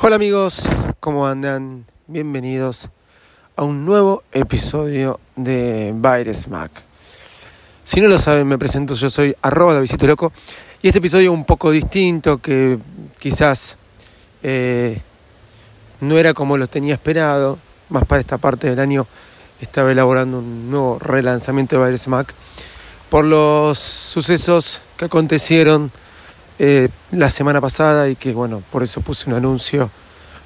Hola amigos, ¿cómo andan? Bienvenidos a un nuevo episodio de Baires Mac. Si no lo saben, me presento, yo soy arroba visito loco y este episodio un poco distinto que quizás eh, no era como lo tenía esperado, más para esta parte del año estaba elaborando un nuevo relanzamiento de Baires Mac por los sucesos que acontecieron eh, la semana pasada y que bueno, por eso puse un anuncio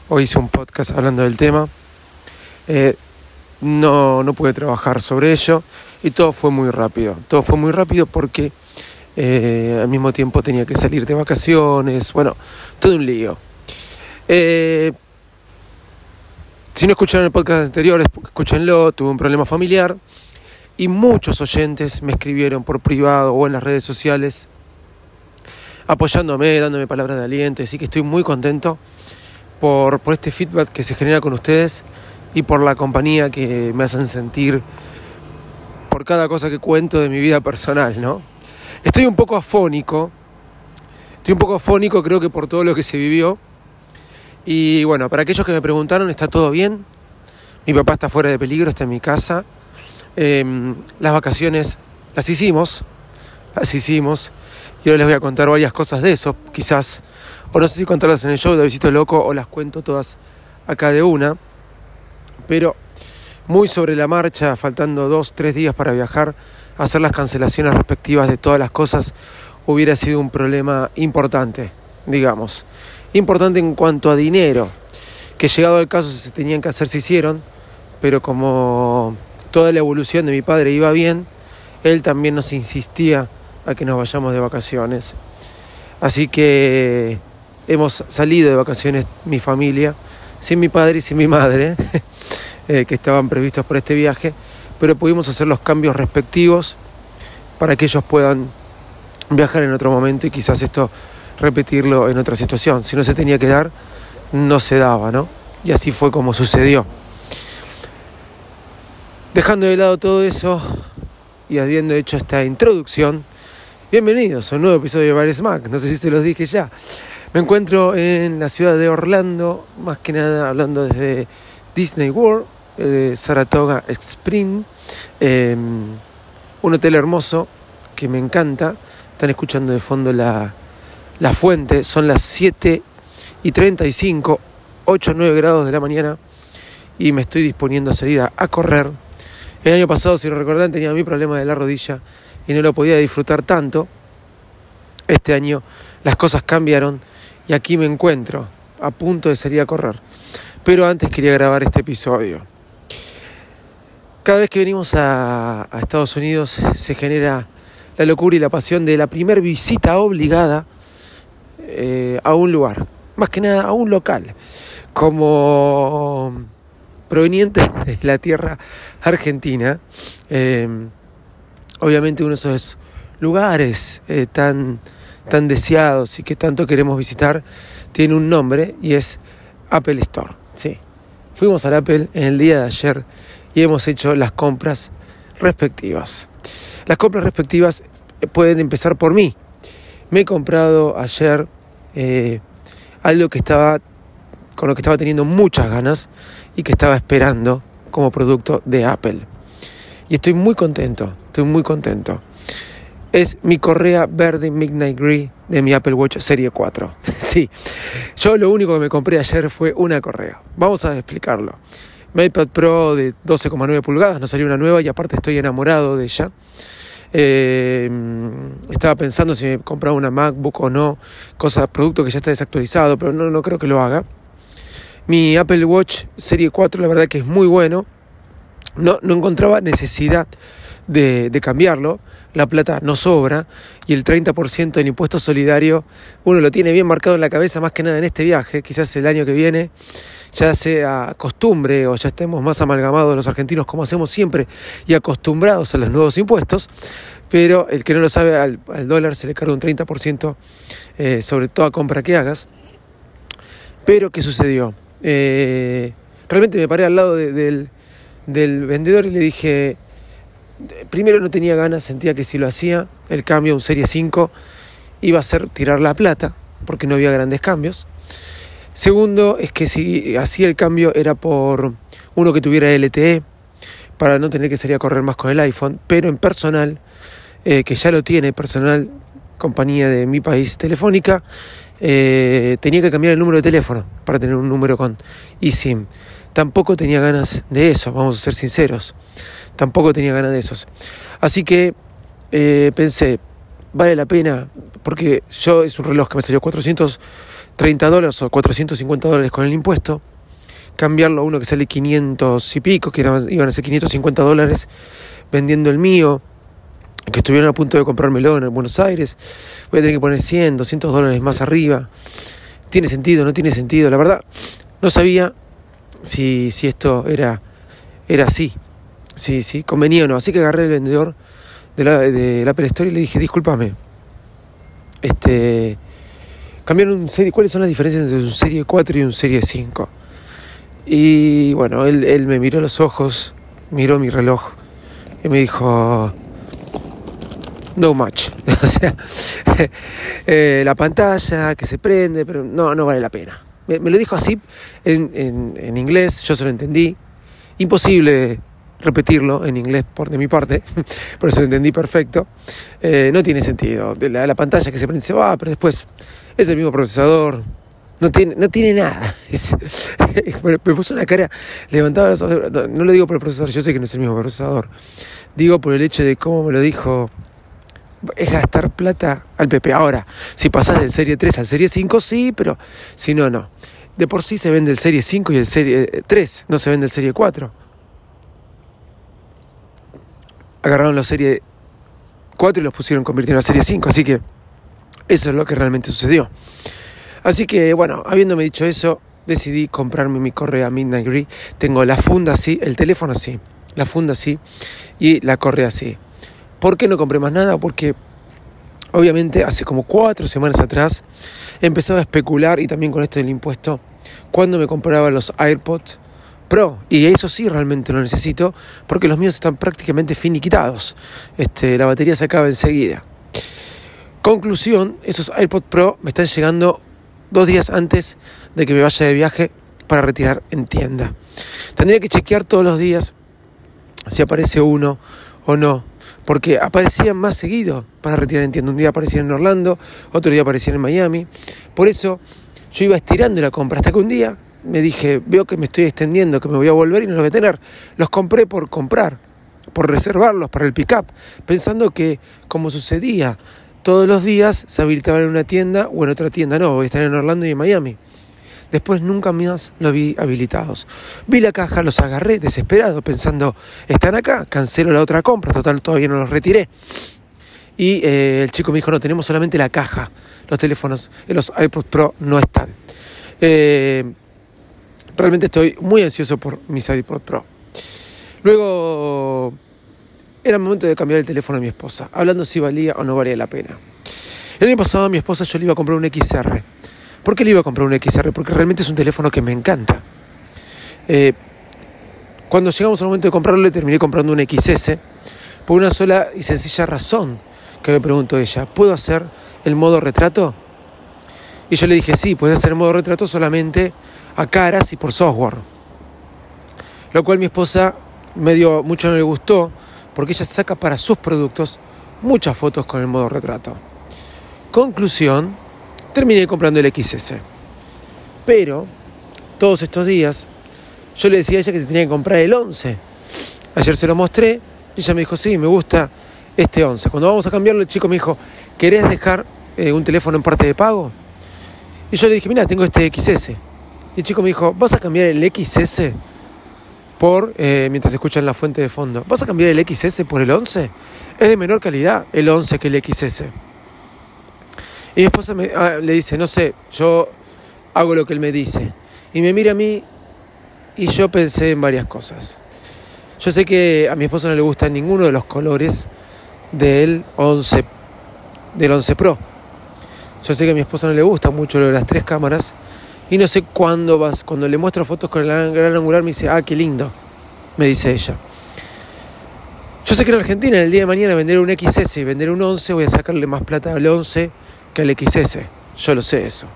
o hice un podcast hablando del tema. Eh, no, no pude trabajar sobre ello y todo fue muy rápido. Todo fue muy rápido porque eh, al mismo tiempo tenía que salir de vacaciones, bueno, todo un lío. si no escucharon el podcast anterior, escúchenlo, tuve un problema familiar y muchos oyentes me escribieron por privado o en las redes sociales apoyándome, dándome palabras de aliento, así que estoy muy contento por, por este feedback que se genera con ustedes y por la compañía que me hacen sentir por cada cosa que cuento de mi vida personal, ¿no? Estoy un poco afónico, estoy un poco afónico creo que por todo lo que se vivió. Y bueno, para aquellos que me preguntaron, ¿está todo bien? Mi papá está fuera de peligro, está en mi casa. Em, las vacaciones las hicimos, las hicimos. Y ahora les voy a contar varias cosas de eso, quizás, o no sé si contarlas en el show de Visito Loco o las cuento todas acá de una, pero muy sobre la marcha, faltando dos, tres días para viajar, hacer las cancelaciones respectivas de todas las cosas hubiera sido un problema importante, digamos. Importante en cuanto a dinero, que llegado al caso se tenían que hacer, se hicieron, pero como toda la evolución de mi padre iba bien, él también nos insistía a que nos vayamos de vacaciones. Así que hemos salido de vacaciones mi familia, sin mi padre y sin mi madre, eh, que estaban previstos por este viaje, pero pudimos hacer los cambios respectivos para que ellos puedan viajar en otro momento y quizás esto repetirlo en otra situación. Si no se tenía que dar, no se daba, ¿no? Y así fue como sucedió. Dejando de lado todo eso y habiendo hecho esta introducción, Bienvenidos a un nuevo episodio de Bares Mac. No sé si se los dije ya. Me encuentro en la ciudad de Orlando, más que nada hablando desde Disney World, eh, Saratoga Spring. Em, un hotel hermoso que me encanta. Están escuchando de fondo la, la fuente. Son las 7 y 35, 8 o 9 grados de la mañana. Y me estoy disponiendo a salir a, a correr. El año pasado, si lo recordan, tenía mi problema de la rodilla y no lo podía disfrutar tanto. Este año las cosas cambiaron y aquí me encuentro a punto de salir a correr. Pero antes quería grabar este episodio. Cada vez que venimos a, Estados Unidos se genera la locura y la pasión de la primera visita obligada eh, a un lugar, más que nada a un local, como proveniente de la tierra argentina. Eh, obviamente uno de esos lugares eh, tan, tan deseados y que tanto queremos visitar tiene un nombre y es Apple Store. Sí. Fuimos al Apple en el día de ayer y hemos hecho las compras respectivas. Las compras respectivas eh, pueden empezar por mí. Me he comprado ayer eh, algo que estaba con lo que estaba teniendo muchas ganas y que estaba esperando como producto de Apple. Y estoy muy contento, estoy muy contento. Es mi correa verde Midnight Green de mi Apple Watch Serie 4. sí, yo lo único que me compré ayer fue una correa. Vamos a explicarlo. Mi iPad Pro de 12,9 pulgadas, no salió una nueva y aparte estoy enamorado de ella. Eh, estaba pensando si me compraba una MacBook o no, cosa, producto que ya está desactualizado, pero no, no creo que lo haga. Mi Apple Watch Serie 4, la verdad que es muy bueno no, no encontraba necesidad de, cambiarlo, la plata no sobra y el 30% del impuesto solidario uno lo tiene bien marcado en la cabeza más que nada en este viaje, quizás el año que viene ya sea costumbre o ya estemos más amalgamados los argentinos como hacemos siempre y acostumbrados a los nuevos impuestos, pero el que no lo sabe al, dólar se le carga un 30% eh, sobre toda compra que hagas. Pero ¿qué sucedió? Eh, realmente me paré al lado del, del vendedor y le dije, primero no tenía ganas, sentía que si lo hacía, el cambio, un Serie 5, iba a ser tirar la plata, porque no había grandes cambios. Segundo, es que si hacía el cambio era por uno que tuviera LTE, para no tener que salir a correr más con el iPhone, pero en personal, eh, que ya lo tiene, personal, compañía de mi país telefónica, eh, tenía que cambiar el número de teléfono para tener un número con eSIM. Tampoco tenía ganas de eso, vamos a ser sinceros tampoco tenía ganas de esos. Así que eh, pensé, vale la pena, porque yo es un reloj que me salió 430 dólares o 450 dólares con el impuesto, cambiarlo a uno que sale 500 y pico, que iban a ser 550 dólares, vendiendo el mío, que estuvieron a punto de comprármelo en Buenos Aires, voy a tener que poner 100, 200 dólares más arriba. ¿Tiene sentido? ¿No tiene sentido? La verdad, no sabía si, si esto era, era así sí, sí, convenía o no. Así que agarré el vendedor de la, Apple Store y le dije, discúlpame, este, cambiaron un serie, ¿cuáles son las diferencias entre un serie 4 y un serie 5? Y bueno, él, él me miró los ojos, miró mi reloj y me dijo, no much. o sea, eh, la pantalla que se prende, pero no, no vale la pena. Me, lo dijo así en, en, en, inglés, yo se lo entendí. Imposible repetirlo en inglés por de mi parte, por eso lo entendí perfecto. Eh, no tiene sentido. La, la, pantalla que se prende se va, pero después es el mismo procesador. No tiene, no tiene nada. me puso una cara, levantaba los ojos. No, lo digo por el procesador, yo sé que no es el mismo procesador. Digo por el hecho de cómo me lo dijo. Es gastar plata al PP. Ahora, si pasas del Serie 3 al Serie 5, sí, pero si no, no. De por sí se vende el Serie 5 y el Serie 3, no se vende el Serie 4 agarraron la serie 4 y los pusieron, convirtieron a serie 5. Así que eso es lo que realmente sucedió. Así que bueno, habiéndome dicho eso, decidí comprarme mi correa Midnight Green. Tengo la funda así, el teléfono así, la funda así y la correa así. ¿Por qué no compré más nada? Porque obviamente hace como cuatro semanas atrás empezaba a especular y también con esto del impuesto, cuando me compraba los AirPods Pro. Y eso sí realmente lo necesito porque los míos están prácticamente finiquitados. Este, la batería se acaba enseguida. Conclusión, esos AirPods Pro me están llegando dos días antes de que me vaya de viaje para retirar en tienda. Tendría que chequear todos los días si aparece uno o no, porque aparecían más seguido para retirar en tienda. Un día aparecían en Orlando, otro día aparecían en Miami. Por eso yo iba estirando la compra hasta que un día me dije, veo que me estoy extendiendo, que me voy a volver y no los voy a tener. Los compré por comprar, por reservarlos para el pick-up, pensando que, como sucedía todos los días, se habilitaban en una tienda o en otra tienda. No, voy a estar en Orlando y en Miami. Después nunca más los vi habilitados. Vi la caja, los agarré desesperado, pensando, están acá, cancelo la otra compra, total, todavía no los retiré. Y eh, el chico me dijo, no, tenemos solamente la caja, los teléfonos, los iPod Pro no están. Eh, Realmente estoy muy ansioso por mis iPod Pro. Luego era el momento de cambiar el teléfono a mi esposa, hablando si valía o no valía la pena. El año pasado a mi esposa yo le iba a comprar un XR. ¿Por qué le iba a comprar un XR? Porque realmente es un teléfono que me encanta. Eh, cuando llegamos al momento de comprarlo le terminé comprando un XS por una sola y sencilla razón que me preguntó ella, ¿puedo hacer el modo retrato? Y yo le dije, sí, puedes hacer el modo retrato solamente a caras y por software. Lo cual mi esposa medio mucho no le gustó porque ella saca para sus productos muchas fotos con el modo retrato. Conclusión, terminé comprando el XS. Pero todos estos días yo le decía a ella que se tenía que comprar el 11. Ayer se lo mostré y ella me dijo, sí, me gusta este 11. Cuando vamos a cambiarlo, el chico me dijo, ¿querés dejar eh, un teléfono en parte de pago? Y yo le dije, mira, tengo este XS. Y el chico me dijo, ¿vas a cambiar el XS? por eh, mientras escuchan la fuente de fondo. ¿Vas a cambiar el XS por el 11? Es de menor calidad el 11 que el XS. Y mi esposa me, ah, le dice, no sé, yo hago lo que él me dice. Y me mira a mí y yo pensé en varias cosas. Yo sé que a mi esposa no le gusta ninguno de los colores del 11, del 11 Pro. Yo sé que a mi esposa no le gusta mucho lo de las tres cámaras y no sé cuándo vas, cuando le muestro fotos con el gran angular me dice, ah, qué lindo, me dice ella. Yo sé que en Argentina el día de mañana vender un XS y vender un 11 voy a sacarle más plata al 11 que al XS. Yo lo sé eso.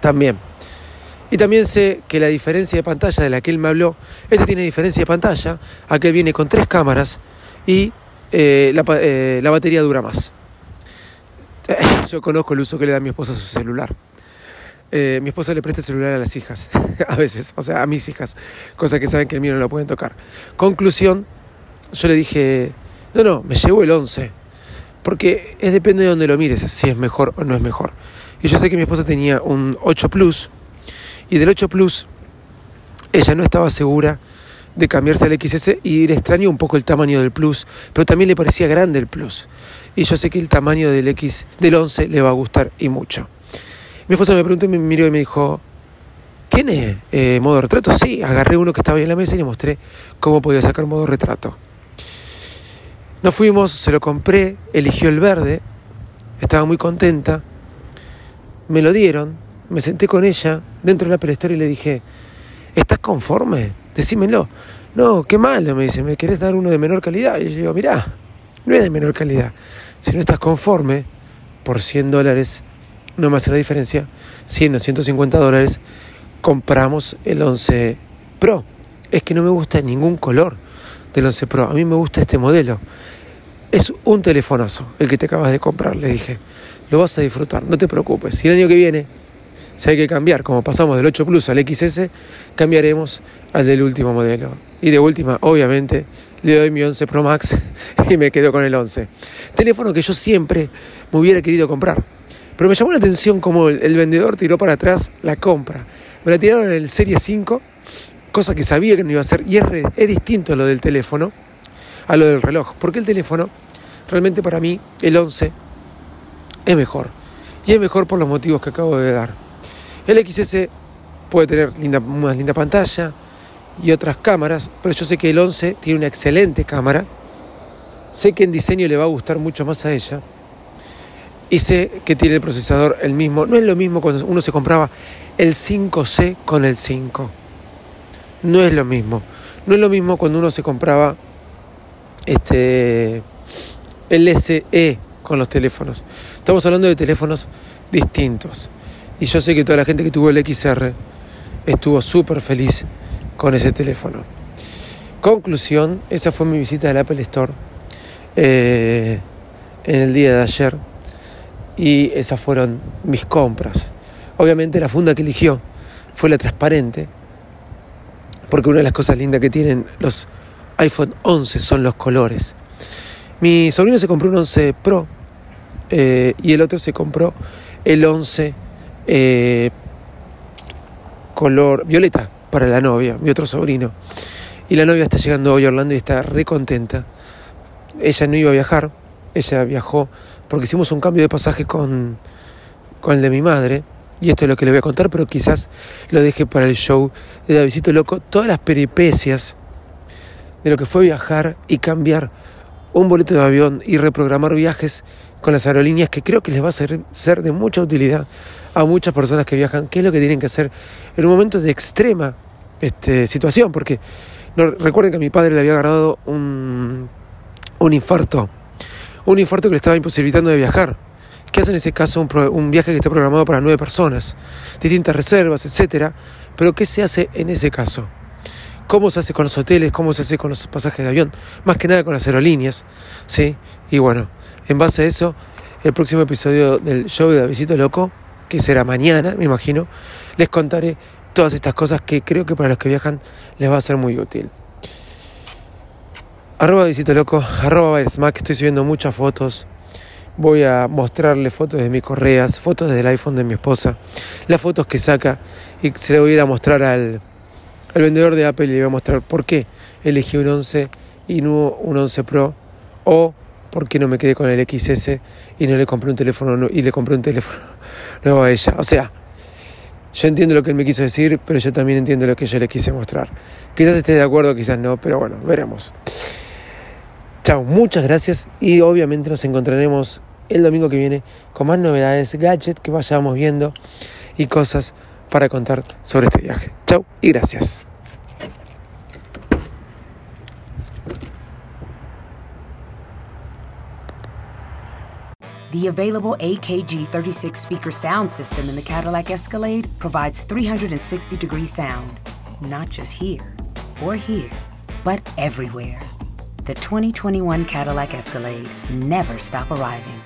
También. Y también sé que la diferencia de pantalla de la que él me habló, este tiene diferencia de pantalla, aquel viene con tres cámaras y eh, la, eh, la batería dura más. Yo conozco el uso que le da mi esposa a su celular. Eh, mi esposa le presta el celular a las hijas, a veces, o sea, a mis hijas, cosa que saben que el mío no lo pueden tocar. Conclusión, yo le dije, no, no, me llevo el 11, porque es depende de donde lo mires, si es mejor o no es mejor. Y yo sé que mi esposa tenía un 8 Plus, y del 8 Plus, ella no estaba segura de cambiarse al XS y le extrañó un poco el tamaño del Plus, pero también le parecía grande el Plus. Y yo sé que el tamaño del X del 11 le va a gustar y mucho. Mi esposa me preguntó y me miró y me dijo, ¿tiene eh, modo retrato? Sí, agarré uno que estaba ahí en la mesa y le mostré cómo podía sacar modo retrato. Nos fuimos, se lo compré, eligió el verde, estaba muy contenta, me lo dieron, me senté con ella dentro de la Apple y le dije, ¿estás conforme? Decímelo. No, qué malo, me dice, ¿me querés dar uno de menor calidad? Y yo digo, mirá, no es de menor calidad. Si no estás conforme, por 100 dólares no me hace la diferencia. 100 o 150 dólares, compramos el 11 Pro. Es que no me gusta ningún color del 11 Pro. A mí me gusta este modelo. Es un telefonazo el que te acabas de comprar, le dije. Lo vas a disfrutar, no te preocupes. Si el año que viene, si hay que cambiar, como pasamos del 8 Plus al XS, cambiaremos al del último modelo. Y de última, obviamente, le doy mi 11 Pro Max y me quedo con el 11. Teléfono que yo siempre me hubiera querido comprar pero me llamó la atención cómo el, vendedor tiró para atrás la compra. Me la tiraron en el Serie 5, cosa que sabía que no iba a ser. Y es, distinto a lo del teléfono, a lo del reloj. Porque el teléfono, realmente para mí, el 11, es mejor. Y es mejor por los motivos que acabo de dar. El XS puede tener linda, una linda pantalla y otras cámaras, pero yo sé que el 11 tiene una excelente cámara. Sé que en diseño le va a gustar mucho más a ella y sé que tiene el procesador el mismo. No es lo mismo cuando uno se compraba el 5C con el 5. No es lo mismo. No es lo mismo cuando uno se compraba este el SE con los teléfonos. Estamos hablando de teléfonos distintos. Y yo sé que toda la gente que tuvo el XR estuvo súper feliz con ese teléfono. Conclusión, esa fue mi visita al Apple Store eh, en el día de ayer y esas fueron mis compras. Obviamente la funda que eligió fue la transparente, porque una de las cosas lindas que tienen los iPhone 11 son los colores. Mi sobrino se compró un 11 Pro eh, y el otro se compró el 11 eh, color violeta para la novia, mi otro sobrino. Y la novia está llegando hoy a Orlando y está re contenta. Ella no iba a viajar, ella viajó porque hicimos un cambio de pasaje con, con el de mi madre. Y esto es lo que le voy a contar, pero quizás lo deje para el show de Davidito Loco. Todas las peripecias de lo que fue viajar y cambiar un boleto de avión y reprogramar viajes con las aerolíneas que creo que les va a ser, ser de mucha utilidad a muchas personas que viajan, qué es lo que tienen que hacer en un momento de extrema este, situación, porque recuerden que a mi padre le había agarrado un, un infarto un infarto que le estaba imposibilitando de viajar. ¿Qué hace en ese caso un, viaje que esté programado para nueve personas? Distintas reservas, etcétera. Pero ¿qué se hace en ese caso? ¿Cómo se hace con los hoteles? ¿Cómo se hace con los pasajes de avión? Más que nada con las aerolíneas. ¿sí? Y bueno, en base a eso, el próximo episodio del show de Davidito Loco, que será mañana, me imagino, les contaré todas estas cosas que creo que para los que viajan les va a ser muy útil. Arroba Visito Loco, arroba Smack, estoy subiendo muchas fotos. Voy a mostrarle fotos de mis correas, fotos del iPhone de mi esposa, las fotos que saca y se le voy a ir a mostrar al, al vendedor de Apple y le voy a mostrar por qué elegí un 11 y no un 11 Pro o por qué no me quedé con el XS y no le compré un teléfono y le compré un teléfono nuevo a ella. O sea, yo entiendo lo que él me quiso decir, pero yo también entiendo lo que yo le quise mostrar. Quizás esté de acuerdo, quizás no, pero bueno, veremos. Chao, muchas gracias y obviamente nos encontraremos el domingo que viene con más novedades, gadgets que vayamos viendo y cosas para contar sobre este viaje. Chao y gracias. The available AKG 36 speaker sound system in the Cadillac Escalade provides 360 degree sound, not just here or here, but everywhere. The 2021 Cadillac Escalade never stop arriving.